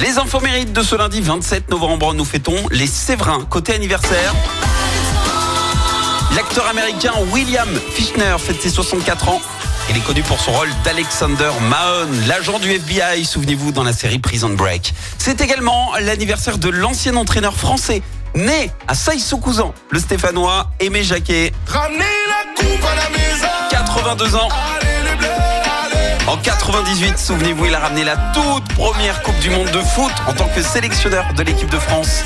Les infos mérites de ce lundi 27 novembre, nous fêtons les Séverins. Côté anniversaire, l'acteur américain William Fichtner fête ses 64 ans. Il est connu pour son rôle d'Alexander Mahon, l'agent du FBI, souvenez-vous, dans la série Prison Break. C'est également l'anniversaire de l'ancien entraîneur français, né à Saï-sous-Couzan, le Stéphanois Aimé Jacquet. Ramenez la coupe à la maison. 82 ans. 98, souvenez-vous, il a ramené la toute première Coupe du Monde de foot en tant que sélectionneur de l'équipe de France.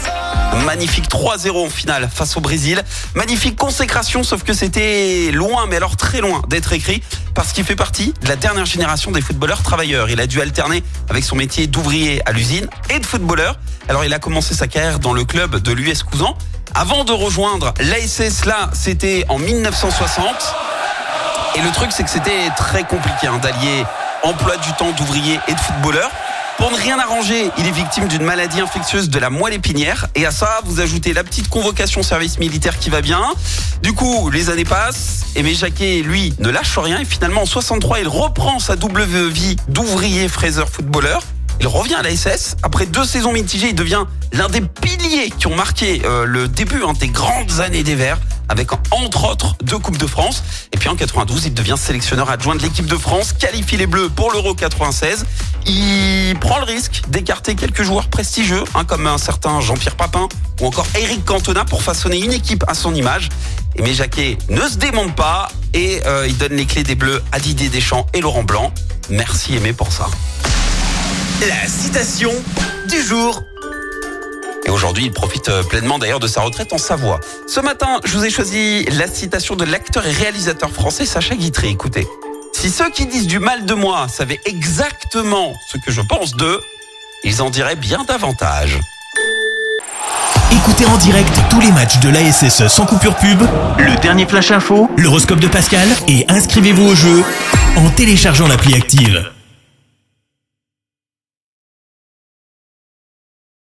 Magnifique 3-0 en finale face au Brésil. Magnifique consécration, sauf que c'était loin, mais alors très loin d'être écrit, parce qu'il fait partie de la dernière génération des footballeurs travailleurs. Il a dû alterner avec son métier d'ouvrier à l'usine et de footballeur. Alors il a commencé sa carrière dans le club de l'US Cousin. Avant de rejoindre l'ASS, là, c'était en 1960. Et le truc, c'est que c'était très compliqué hein, d'allier emploi du temps d'ouvrier et de footballeur. Pour ne rien arranger, il est victime d'une maladie infectieuse de la moelle épinière. Et à ça, vous ajoutez la petite convocation service militaire qui va bien. Du coup, les années passent. Aimé Jacquet, lui, ne lâche rien. Et finalement, en 63, il reprend sa double vie d'ouvrier fraiseur footballeur. Il revient à la SS. Après deux saisons mitigées, il devient l'un des piliers qui ont marqué euh, le début hein, des grandes années des Verts, avec entre autres deux Coupes de France. Et puis en 92, il devient sélectionneur adjoint de l'équipe de France, qualifie les Bleus pour l'Euro 96. Il prend le risque d'écarter quelques joueurs prestigieux, hein, comme un certain Jean-Pierre Papin ou encore Eric Cantona pour façonner une équipe à son image. Aimé Jacquet ne se démonte pas et euh, il donne les clés des Bleus à Didier Deschamps et Laurent Blanc. Merci Aimé pour ça. La citation du jour. Et aujourd'hui, il profite euh, pleinement d'ailleurs de sa retraite en Savoie. Ce matin, je vous ai choisi la citation de l'acteur et réalisateur français Sacha Guitry. Écoutez, si ceux qui disent du mal de moi savaient exactement ce que je pense d'eux, ils en diraient bien davantage. Écoutez en direct tous les matchs de l'ASSE sans coupure pub, le dernier flash info, l'horoscope de Pascal et inscrivez-vous au jeu en téléchargeant l'appli active.